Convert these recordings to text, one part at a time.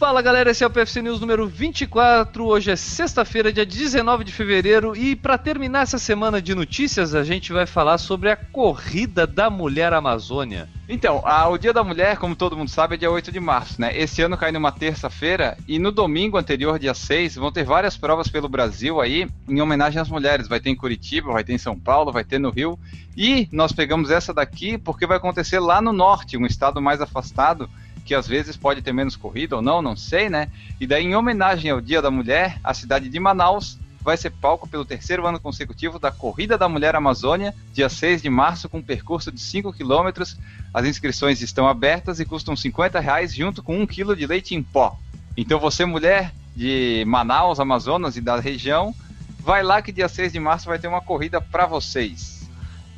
Fala galera, esse é o PFC News número 24. Hoje é sexta-feira, dia 19 de fevereiro, e para terminar essa semana de notícias, a gente vai falar sobre a corrida da mulher Amazônia. Então, a, o Dia da Mulher, como todo mundo sabe, é dia 8 de março, né? Esse ano cai numa terça-feira e no domingo anterior, dia 6, vão ter várias provas pelo Brasil aí em homenagem às mulheres. Vai ter em Curitiba, vai ter em São Paulo, vai ter no Rio. E nós pegamos essa daqui porque vai acontecer lá no norte, um estado mais afastado que às vezes pode ter menos corrida ou não, não sei, né? E daí, em homenagem ao Dia da Mulher, a cidade de Manaus vai ser palco pelo terceiro ano consecutivo da Corrida da Mulher Amazônia, dia 6 de março, com um percurso de 5 quilômetros. As inscrições estão abertas e custam 50 reais, junto com um quilo de leite em pó. Então você, mulher de Manaus, Amazonas e da região, vai lá que dia 6 de março vai ter uma corrida para vocês.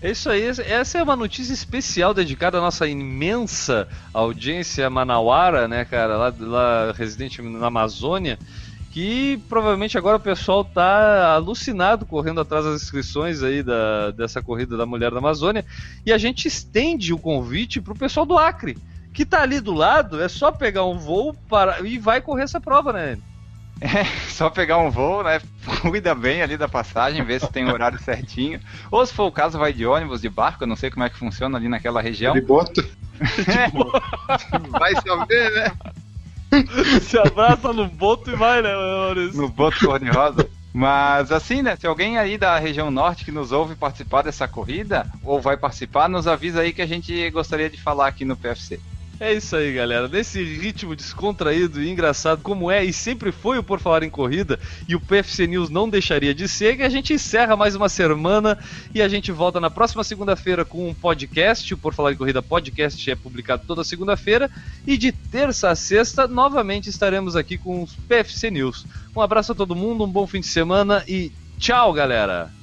Isso aí, essa é uma notícia especial dedicada à nossa imensa audiência manauara, né, cara, lá, lá residente na Amazônia, que provavelmente agora o pessoal tá alucinado correndo atrás das inscrições aí da, dessa corrida da Mulher da Amazônia, e a gente estende o convite pro pessoal do Acre, que tá ali do lado, é só pegar um voo para e vai correr essa prova, né? É, só pegar um voo, né? Cuida bem ali da passagem, ver se tem o horário certinho. Ou se for o caso, vai de ônibus, de barco, eu não sei como é que funciona ali naquela região. De boto. É. Vai saber, né? Se abraça no boto e vai, né, Maurício? No boto cor-de-rosa. Mas assim, né? Se alguém aí da região norte que nos ouve participar dessa corrida, ou vai participar, nos avisa aí que a gente gostaria de falar aqui no PFC. É isso aí, galera. Nesse ritmo descontraído e engraçado como é e sempre foi o Por Falar em Corrida e o PFC News não deixaria de ser, que a gente encerra mais uma semana e a gente volta na próxima segunda-feira com um podcast. O Por Falar em Corrida podcast é publicado toda segunda-feira e de terça a sexta novamente estaremos aqui com os PFC News. Um abraço a todo mundo, um bom fim de semana e tchau, galera!